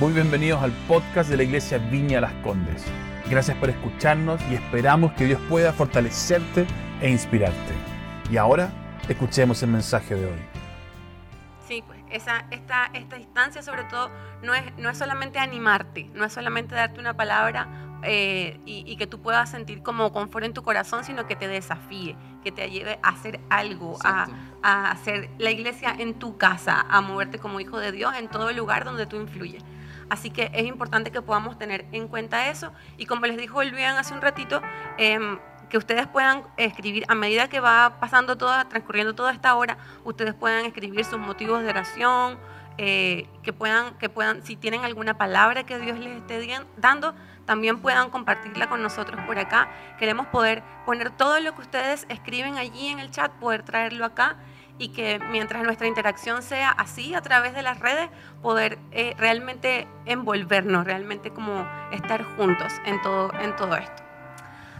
Muy bienvenidos al podcast de la Iglesia Viña Las Condes. Gracias por escucharnos y esperamos que Dios pueda fortalecerte e inspirarte. Y ahora, escuchemos el mensaje de hoy. Sí, pues esa, esta, esta instancia sobre todo no es, no es solamente animarte, no es solamente darte una palabra eh, y, que tú puedas sentir como confort en tu corazón, sino que te desafíe, que te lleve a hacer algo, a, a, hacer la iglesia en tu casa, a moverte como hijo de Dios en todo el lugar donde tú influyes. Así que es importante que podamos tener en cuenta eso. Y como les dijo Luian hace un ratito, eh, que ustedes puedan escribir, a medida que va pasando toda, transcurriendo toda esta hora, ustedes puedan escribir sus motivos de oración, eh, que, puedan, que puedan, si tienen alguna palabra que Dios les esté dando, también puedan compartirla con nosotros por acá. Queremos poder poner todo lo que ustedes escriben allí en el chat, poder traerlo acá y que mientras nuestra interacción sea así a través de las redes, poder eh, realmente envolvernos, realmente como estar juntos en todo, en todo esto.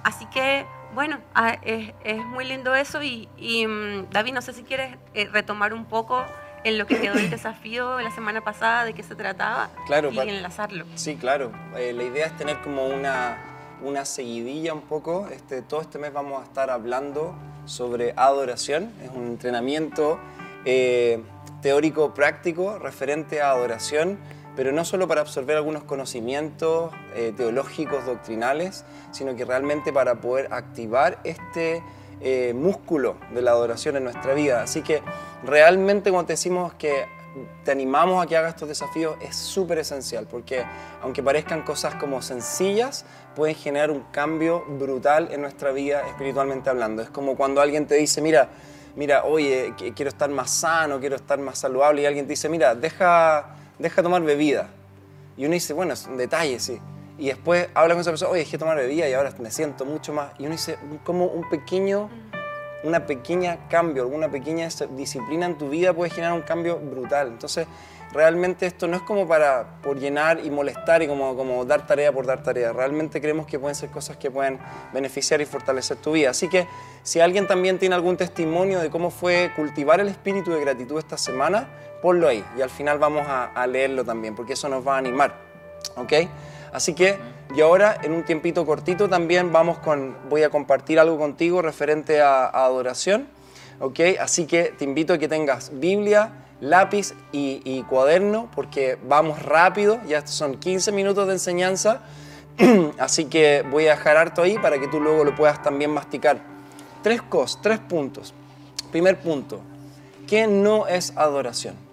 Así que, bueno, ah, es, muy lindo eso y, mm, David, no sé si quieres eh, retomar un poco en lo que quedó el desafío la semana pasada, de qué se trataba claro, y enlazarlo. Sí, claro. Eh, la idea es tener como una, una seguidilla un poco. Este, todo este mes vamos a estar hablando sobre adoración. Es un entrenamiento eh, teórico práctico referente a adoración pero no solo para absorber algunos conocimientos eh, teológicos, doctrinales, sino que realmente para poder activar este eh, músculo de la adoración en nuestra vida. Así que realmente cuando decimos que te animamos a que hagas estos desafíos es súper esencial, porque aunque parezcan cosas como sencillas, pueden generar un cambio brutal en nuestra vida espiritualmente hablando. Es como cuando alguien te dice, mira, mira, oye, quiero estar más sano, quiero estar más saludable, y alguien te dice, mira, deja deja tomar bebida. Y uno dice, bueno, es un detalle, sí. Y después habla con esa persona, oye, dejé tomar bebida y ahora me siento mucho más. Y uno dice, como un pequeño, una pequeña cambio, alguna pequeña disciplina en tu vida puede generar un cambio brutal. Entonces, realmente esto no es como para por llenar y molestar y como, como dar tarea por dar tarea. Realmente creemos que pueden ser cosas que pueden beneficiar y fortalecer tu vida. Así que si alguien también tiene algún testimonio de cómo fue cultivar el espíritu de gratitud esta semana, ponlo ahí y al final vamos a, leerlo también, porque eso nos va a animar. ¿Ok? Así que y ahora en un tiempito cortito también vamos con, voy a compartir algo contigo referente a, adoración. ¿Ok? Así que te invito a que tengas Biblia, lápiz y, cuaderno porque vamos rápido, ya son 15 minutos de enseñanza. Así que voy a dejar harto ahí para que tú luego lo puedas también masticar. Tres cosas, tres puntos. Primer punto, ¿qué no es adoración?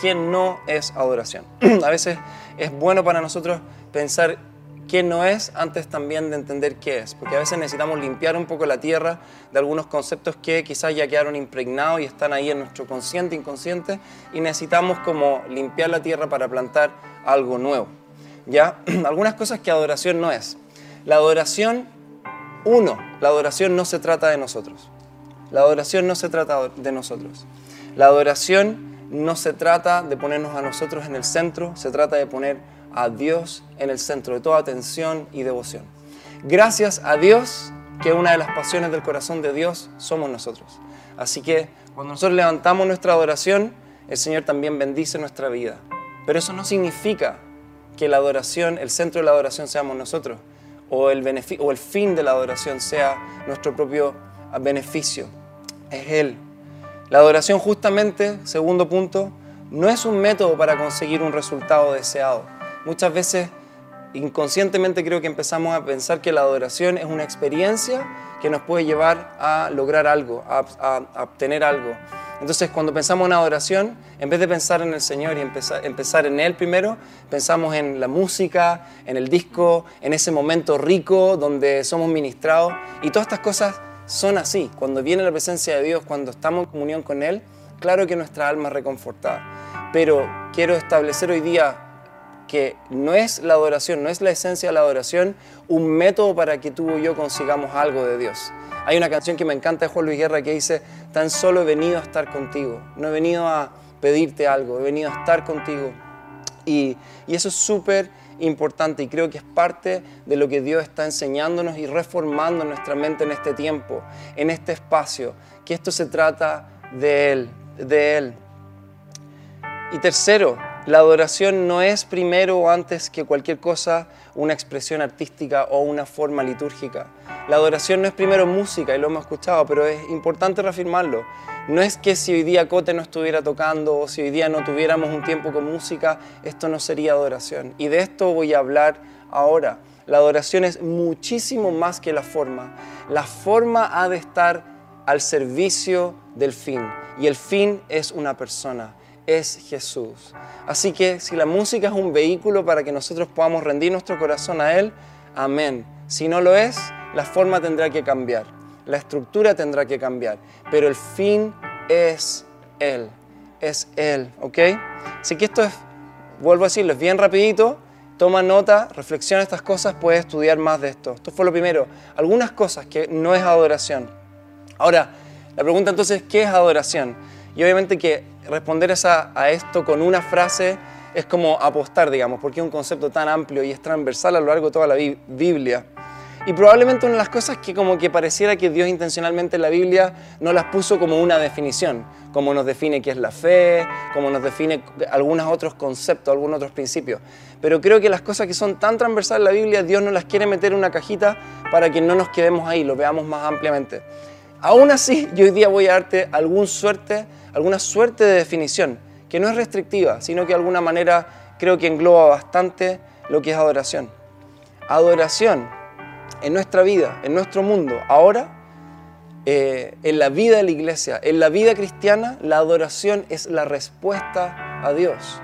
Qué no es adoración. a veces es bueno para nosotros pensar qué no es antes también de entender qué es, porque a veces necesitamos limpiar un poco la tierra de algunos conceptos que quizás ya quedaron impregnados y están ahí en nuestro consciente, inconsciente, y necesitamos como limpiar la tierra para plantar algo nuevo. ¿Ya? Algunas cosas que adoración no es. La adoración, uno, la adoración no se trata de nosotros. La adoración no se trata de nosotros. La adoración no se trata de ponernos a nosotros en el centro, se trata de poner a Dios en el centro de toda atención y devoción. Gracias a Dios que una de las pasiones del corazón de Dios somos nosotros. Así que cuando nosotros levantamos nuestra adoración, el Señor también bendice nuestra vida. Pero eso no significa que la adoración, el centro de la adoración seamos nosotros, o el, o el fin de la adoración sea nuestro propio beneficio. Es Él la adoración justamente, segundo punto, no es un método para conseguir un resultado deseado. Muchas veces inconscientemente creo que empezamos a pensar que la adoración es una experiencia que nos puede llevar a lograr algo, a, obtener algo. Entonces cuando pensamos en adoración, en vez de pensar en el Señor y empezar, empezar en Él primero, pensamos en la música, en el disco, en ese momento rico donde somos ministrados y todas estas cosas son así. Cuando viene la presencia de Dios, cuando estamos en comunión con Él, claro que nuestra alma es reconfortada. Pero quiero establecer hoy día que no es la adoración, no es la esencia de la adoración un método para que tú y yo consigamos algo de Dios. Hay una canción que me encanta de Juan Luis Guerra que dice, tan solo he venido a estar contigo, no he venido a pedirte algo, he venido a estar contigo. Y, y eso es súper importante y creo que es parte de lo que Dios está enseñándonos y reformando nuestra mente en este tiempo, en este espacio, que esto se trata de Él, de Él. Y tercero, La adoración no es primero o antes que cualquier cosa una expresión artística o una forma litúrgica. La adoración no es primero música, y lo hemos escuchado, pero es importante reafirmarlo. No es que si hoy día Cote no estuviera tocando o si hoy día no tuviéramos un tiempo con música, esto no sería adoración. Y de esto voy a hablar ahora. La adoración es muchísimo más que la forma. La forma ha de estar al servicio del fin. Y el fin es una persona es Jesús. Así que si la música es un vehículo para que nosotros podamos rendir nuestro corazón a Él, amén. Si no lo es, la forma tendrá que cambiar, la estructura tendrá que cambiar, pero el fin es Él, es Él, ¿ok? Así que esto es, vuelvo a decirlo, es bien rapidito, toma nota, reflexiona estas cosas, puedes estudiar más de esto. Esto fue lo primero, algunas cosas que no es adoración. Ahora, la pregunta entonces, ¿qué es adoración? Y obviamente que responder a esto con una frase es como apostar, digamos, porque es un concepto tan amplio y es transversal a lo largo de toda la Biblia. Y probablemente una de las cosas que como que pareciera que Dios intencionalmente en la Biblia no las puso como una definición, como nos define qué es la fe, como nos define algunos otros conceptos, algunos otros principios. Pero creo que las cosas que son tan transversales en la Biblia, Dios no las quiere meter en una cajita para que no nos quedemos ahí, lo veamos más ampliamente. Aún así, yo hoy día voy a darte algún suerte, alguna suerte de definición, que no es restrictiva, sino que de alguna manera creo que engloba bastante lo que es adoración. Adoración en nuestra vida, en nuestro mundo, ahora, eh, en la vida de la iglesia, en la vida cristiana, la adoración es la respuesta a Dios.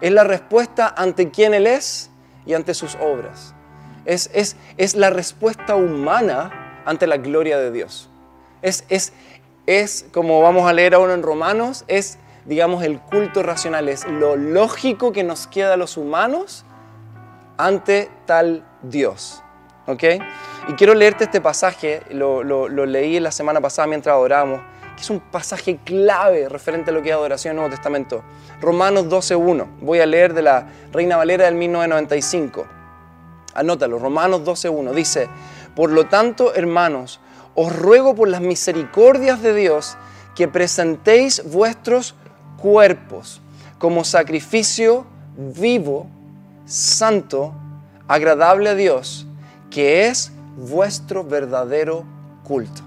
Es la respuesta ante quién Él es y ante sus obras. Es, es, es la respuesta humana ante la gloria de Dios. Es, es, es, como vamos a leer ahora en Romanos, es, digamos, el culto racional, es lo lógico que nos queda a los humanos ante tal Dios. ¿Ok? Y quiero leerte este pasaje, lo, leí la semana pasada mientras adorábamos, que es un pasaje clave referente a lo que es adoración en el Nuevo Testamento. Romanos 12.1, voy a leer de la Reina Valera del 1995. Anótalo, Romanos 12.1, dice, por lo tanto, hermanos, os ruego por las misericordias de Dios que presentéis vuestros cuerpos como sacrificio vivo, santo, agradable a Dios, que es vuestro verdadero culto.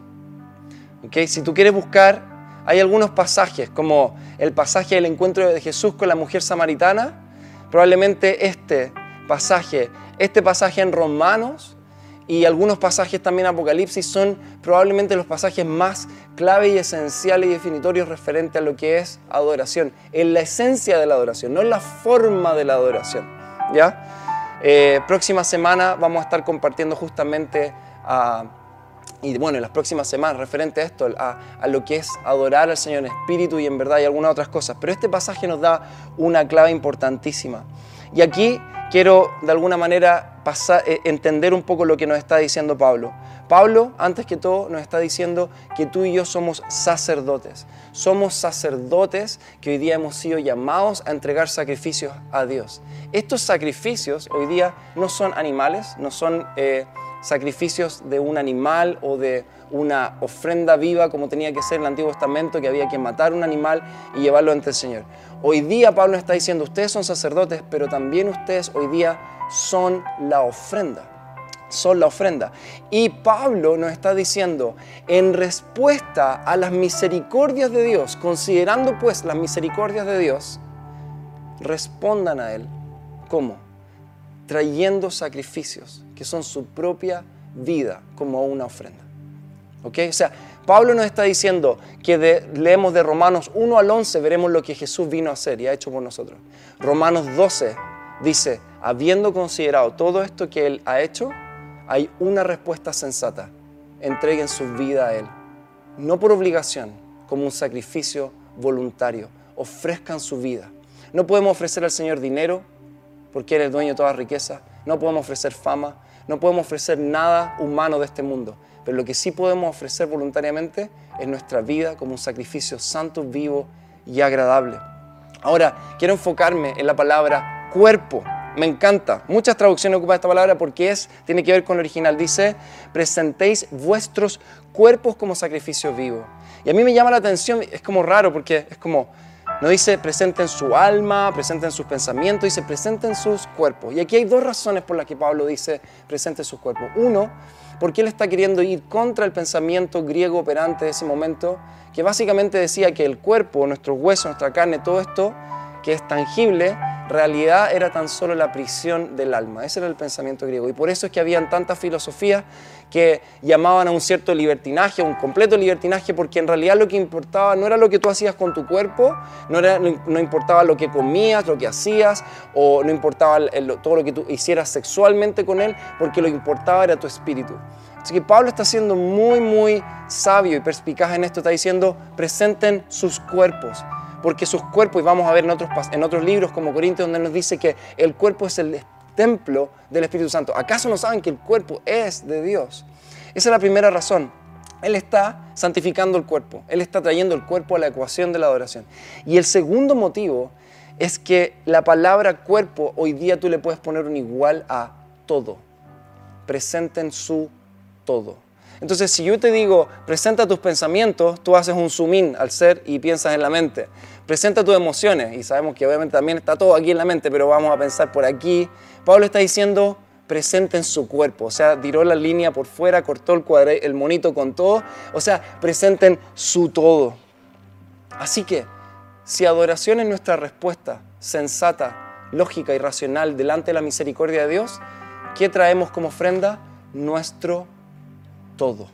¿Okay? Si tú quieres buscar, hay algunos pasajes, como el pasaje del encuentro de Jesús con la mujer samaritana, probablemente este pasaje, este pasaje en Romanos, y algunos pasajes también Apocalipsis son probablemente los pasajes más clave y esenciales y definitorios referente a lo que es adoración, en la esencia de la adoración, no en la forma de la adoración. ¿ya? Eh, próxima semana vamos a estar compartiendo justamente, y bueno, en las próximas semanas referente a esto, a, a lo que es adorar al Señor en espíritu y en verdad y algunas otras cosas. Pero este pasaje nos da una clave importantísima. Y aquí quiero de alguna manera eh, entender un poco lo que nos está diciendo Pablo. Pablo, antes que todo, nos está diciendo que tú y yo somos sacerdotes. Somos sacerdotes que hoy día hemos sido llamados a entregar sacrificios a Dios. Estos sacrificios hoy día no son animales, no son eh, sacrificios de un animal o de una ofrenda viva como tenía que ser en el Antiguo Testamento, que había que matar un animal y llevarlo ante el Señor. Hoy día Pablo está diciendo, ustedes son sacerdotes, pero también ustedes hoy día son la ofrenda. Son la ofrenda. Y Pablo nos está diciendo, en respuesta a las misericordias de Dios, considerando pues las misericordias de Dios, respondan a Él. ¿Cómo? Trayendo sacrificios, que son su propia vida, como una ofrenda. ¿Ok? O sea, Pablo nos está diciendo que leemos de Romanos 1 al 11, veremos lo que Jesús vino a hacer y ha hecho por nosotros. Romanos 12 dice, habiendo considerado todo esto que Él ha hecho, hay una respuesta sensata. Entreguen su vida a Él. No por obligación, como un sacrificio voluntario. Ofrezcan su vida. No podemos ofrecer al Señor dinero, porque Él es dueño de toda riqueza. No podemos ofrecer fama. No podemos ofrecer nada humano de este mundo. Pero lo que sí podemos ofrecer voluntariamente es nuestra vida como un sacrificio santo, vivo y agradable. Ahora, quiero enfocarme en la palabra cuerpo. Me encanta. Muchas traducciones ocupan esta palabra porque es, tiene que ver con el original. Dice, presentéis vuestros cuerpos como sacrificio vivo. Y a mí me llama la atención, es como raro porque es como, No dice presenten su alma, presenten sus pensamientos, dice presenten sus cuerpos. Y aquí hay dos razones por las que Pablo dice presenten sus cuerpos. Uno, porque él está queriendo ir contra el pensamiento griego operante de ese momento, que básicamente decía que el cuerpo, nuestros huesos, nuestra carne, todo esto que es tangible, realidad era tan solo la prisión del alma. Ese era el pensamiento griego. Y por eso es que habían tantas filosofías que llamaban a un cierto libertinaje, un completo libertinaje, porque en realidad lo que importaba no era lo que tú hacías con tu cuerpo, no, era, no, importaba lo que comías, lo que hacías, o no importaba todo lo que tú hicieras sexualmente con él, porque lo que importaba era tu espíritu. Así que Pablo está siendo muy, muy sabio y perspicaz en esto, está diciendo, presenten sus cuerpos porque sus cuerpos, y vamos a ver en otros, en otros libros como Corintios, donde nos dice que el cuerpo es el templo del Espíritu Santo. ¿Acaso no saben que el cuerpo es de Dios? Esa es la primera razón. Él está santificando el cuerpo, Él está trayendo el cuerpo a la ecuación de la adoración. Y el segundo motivo es que la palabra cuerpo hoy día tú le puedes poner un igual a todo. Presenten su todo. Entonces, si yo te digo, presenta tus pensamientos, tú haces un zoom in al ser y piensas en la mente. Presenta tus emociones, y sabemos que obviamente también está todo aquí en la mente, pero vamos a pensar por aquí. Pablo está diciendo, presenten su cuerpo, o sea, tiró la línea por fuera, cortó el, cuadre, el monito con todo, o sea, presenten su todo. Así que, si adoración es nuestra respuesta sensata, lógica y racional delante de la misericordia de Dios, ¿qué traemos como ofrenda? Nuestro todo.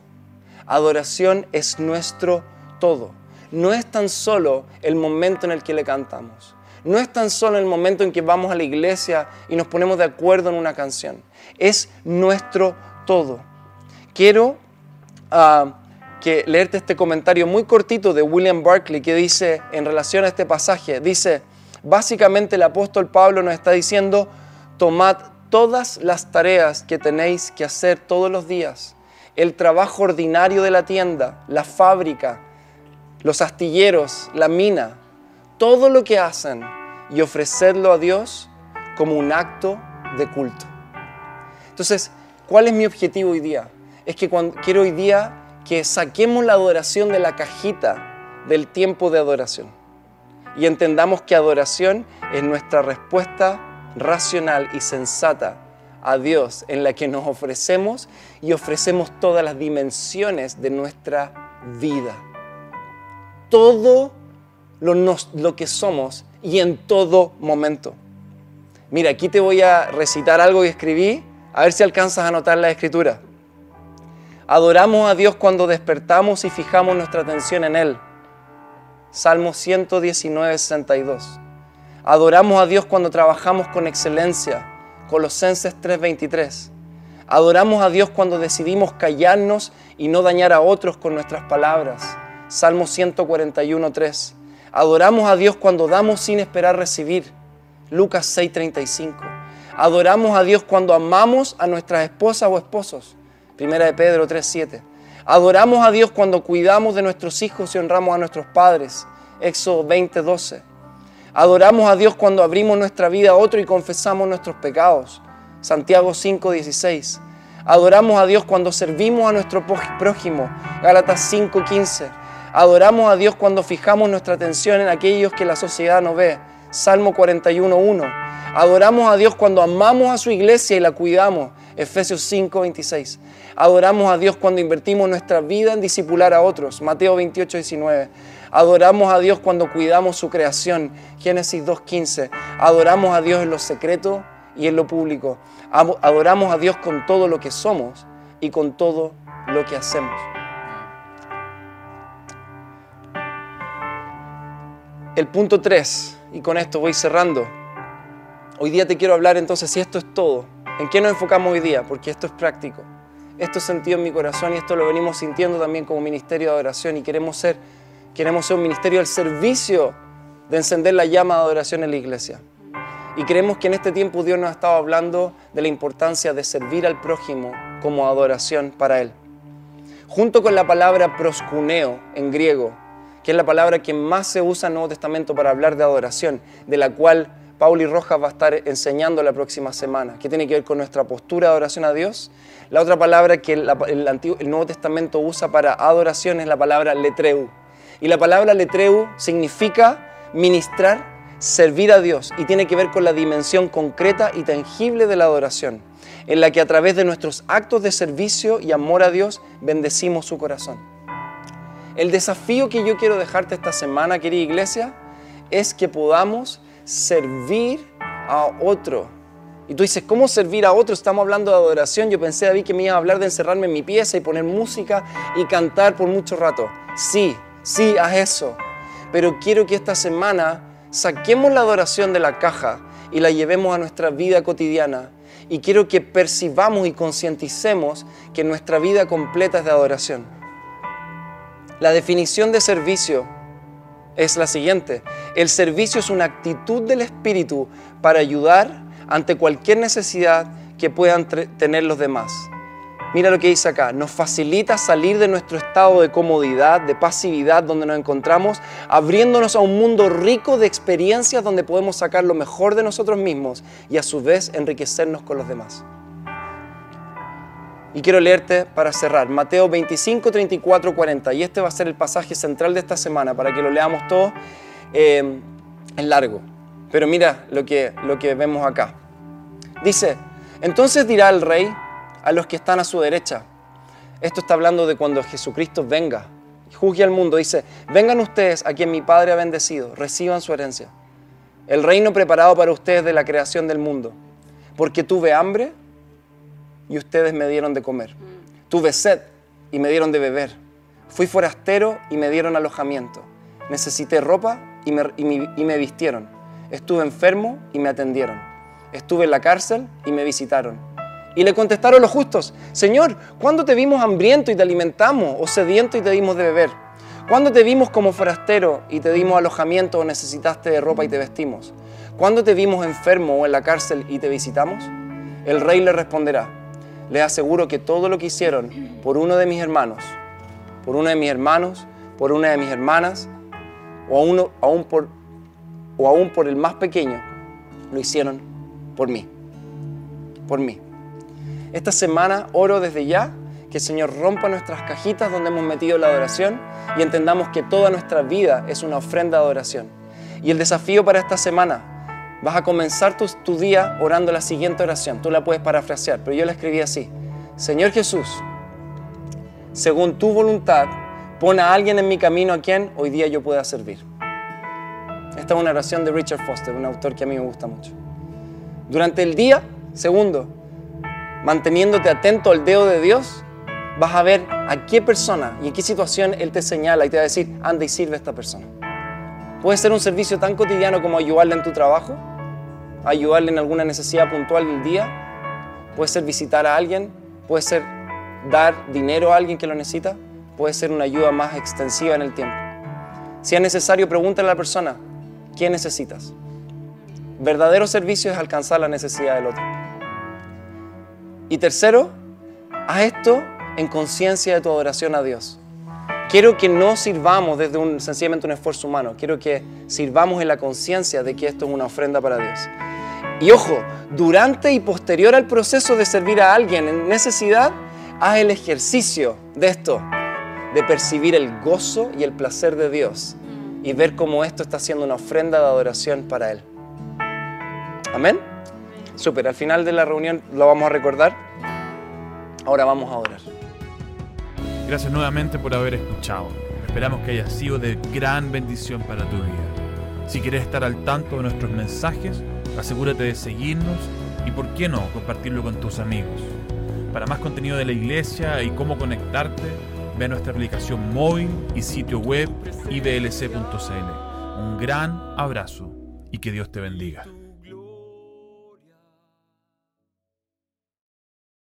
Adoración es nuestro todo. No es tan solo el momento en el que le cantamos. No es tan solo el momento en que vamos a la iglesia y nos ponemos de acuerdo en una canción. Es nuestro todo. Quiero ah, que leerte este comentario muy cortito de William Barclay que dice en relación a este pasaje, dice, básicamente el apóstol Pablo nos está diciendo, tomad todas las tareas que tenéis que hacer todos los días el trabajo ordinario de la tienda, la fábrica, los astilleros, la mina, todo lo que hacen y ofrecerlo a Dios como un acto de culto. Entonces, ¿cuál es mi objetivo hoy día? Es que cuando, quiero hoy día que saquemos la adoración de la cajita del tiempo de adoración y entendamos que adoración es nuestra respuesta racional y sensata a Dios en la que nos ofrecemos y ofrecemos todas las dimensiones de nuestra vida. Todo lo, que somos y en todo momento. Mira, aquí te voy a recitar algo que escribí, a ver si alcanzas a notar la escritura. Adoramos a Dios cuando despertamos y fijamos nuestra atención en Él. Salmo 119, 62. Adoramos a Dios cuando trabajamos con excelencia Colosenses 3:23. Adoramos a Dios cuando decidimos callarnos y no dañar a otros con nuestras palabras. Salmo 141:3. Adoramos a Dios cuando damos sin esperar recibir. Lucas 6:35. Adoramos a Dios cuando amamos a nuestras esposas o esposos. Primera de Pedro 3:7. Adoramos a Dios cuando cuidamos de nuestros hijos y honramos a nuestros padres. Éxodo 20:12. Adoramos a Dios cuando abrimos nuestra vida a otro y confesamos nuestros pecados. Santiago 5:16. Adoramos a Dios cuando servimos a nuestro prójimo. Gálatas 5:15. Adoramos a Dios cuando fijamos nuestra atención en aquellos que la sociedad no ve. Salmo 41:1. Adoramos a Dios cuando amamos a su iglesia y la cuidamos. Efesios 5:26. Adoramos a Dios cuando invertimos nuestra vida en discipular a otros. Mateo 28:19. Adoramos a Dios cuando cuidamos su creación. Génesis 2.15. Adoramos a Dios en lo secreto y en lo público. Adoramos a Dios con todo lo que somos y con todo lo que hacemos. El punto 3, y con esto voy cerrando. Hoy día te quiero hablar entonces, si esto es todo, ¿en qué nos enfocamos hoy día? Porque esto es práctico. Esto es sentido en mi corazón y esto lo venimos sintiendo también como ministerio de adoración y queremos ser Queremos ser un ministerio al servicio de encender la llama de adoración en la iglesia. Y creemos que en este tiempo Dios nos ha estado hablando de la importancia de servir al prójimo como adoración para Él. Junto con la palabra proscuneo en griego, que es la palabra que más se usa en el Nuevo Testamento para hablar de adoración, de la cual Pauli Rojas va a estar enseñando la próxima semana, que tiene que ver con nuestra postura de adoración a Dios. La otra palabra que el, el Nuevo Testamento usa para adoración es la palabra letreu, y la palabra letreu significa ministrar, servir a Dios y tiene que ver con la dimensión concreta y tangible de la adoración, en la que a través de nuestros actos de servicio y amor a Dios bendecimos su corazón. El desafío que yo quiero dejarte esta semana, querida iglesia, es que podamos servir a otro. Y tú dices, ¿cómo servir a otro? Estamos hablando de adoración. Yo pensé, David, que me iba a hablar de encerrarme en mi pieza y poner música y cantar por mucho rato. Sí, sí, haz eso. Pero quiero que esta semana saquemos la adoración de la caja y la llevemos a nuestra vida cotidiana. Y quiero que percibamos y concienticemos que nuestra vida completa es de adoración. La definición de servicio es la siguiente. El servicio es una actitud del Espíritu para ayudar ante cualquier necesidad que puedan tener los demás. Mira lo que dice acá, nos facilita salir de nuestro estado de comodidad, de pasividad donde nos encontramos, abriéndonos a un mundo rico de experiencias donde podemos sacar lo mejor de nosotros mismos y a su vez enriquecernos con los demás. Y quiero leerte para cerrar, Mateo 25, 34, 40, y este va a ser el pasaje central de esta semana para que lo leamos todo eh, en largo. Pero mira lo que, lo que vemos acá. Dice, entonces dirá el rey, a los que están a su derecha. Esto está hablando de cuando Jesucristo venga juzgue al mundo. Dice, vengan ustedes a quien mi Padre ha bendecido, reciban su herencia. El reino preparado para ustedes de la creación del mundo. Porque tuve hambre y ustedes me dieron de comer. Tuve sed y me dieron de beber. Fui forastero y me dieron alojamiento. Necesité ropa y me, vistieron. Estuve enfermo y me atendieron. Estuve en la cárcel y me visitaron y le contestaron los justos, Señor, ¿cuándo te vimos hambriento y te alimentamos o sediento y te dimos de beber? ¿Cuándo te vimos como forastero y te dimos alojamiento o necesitaste de ropa y te vestimos? ¿Cuándo te vimos enfermo o en la cárcel y te visitamos? El rey le responderá, les aseguro que todo lo que hicieron por uno de mis hermanos, por uno de mis hermanos, por una de mis hermanas, o por, o aún por el más pequeño, lo hicieron por mí. Por mí. Esta semana oro desde ya que el Señor rompa nuestras cajitas donde hemos metido la adoración y entendamos que toda nuestra vida es una ofrenda de adoración. Y el desafío para esta semana, vas a comenzar tu, tu día orando la siguiente oración. Tú la puedes parafrasear, pero yo la escribí así. Señor Jesús, según tu voluntad, pon a alguien en mi camino a quien hoy día yo pueda servir. Esta es una oración de Richard Foster, un autor que a mí me gusta mucho. Durante el día, segundo, manteniéndote atento al dedo de Dios, vas a ver a qué persona y en qué situación Él te señala y te va a decir, anda y sirve a esta persona. Puede ser un servicio tan cotidiano como ayudarle en tu trabajo, ayudarle en alguna necesidad puntual del día, puede ser visitar a alguien, puede ser dar dinero a alguien que lo necesita, puede ser una ayuda más extensiva en el tiempo. Si es necesario, pregúntale a la persona, ¿qué necesitas? Verdadero servicio es alcanzar la necesidad del otro. Y tercero, haz esto en conciencia de tu adoración a Dios. Quiero que no sirvamos desde un, sencillamente un esfuerzo humano, quiero que sirvamos en la conciencia de que esto es una ofrenda para Dios. Y ojo, durante y posterior al proceso de servir a alguien en necesidad, haz el ejercicio de esto, de percibir el gozo y el placer de Dios y ver cómo esto está siendo una ofrenda de adoración para Él. Amén. Súper, al final de la reunión lo vamos a recordar. Ahora vamos a orar. Gracias nuevamente por haber escuchado. Esperamos que haya sido de gran bendición para tu vida. Si quieres estar al tanto de nuestros mensajes, asegúrate de seguirnos y, por qué no, compartirlo con tus amigos. Para más contenido de la iglesia y cómo conectarte, ve a nuestra aplicación móvil y sitio web iblc.cl. Un gran abrazo y que Dios te bendiga.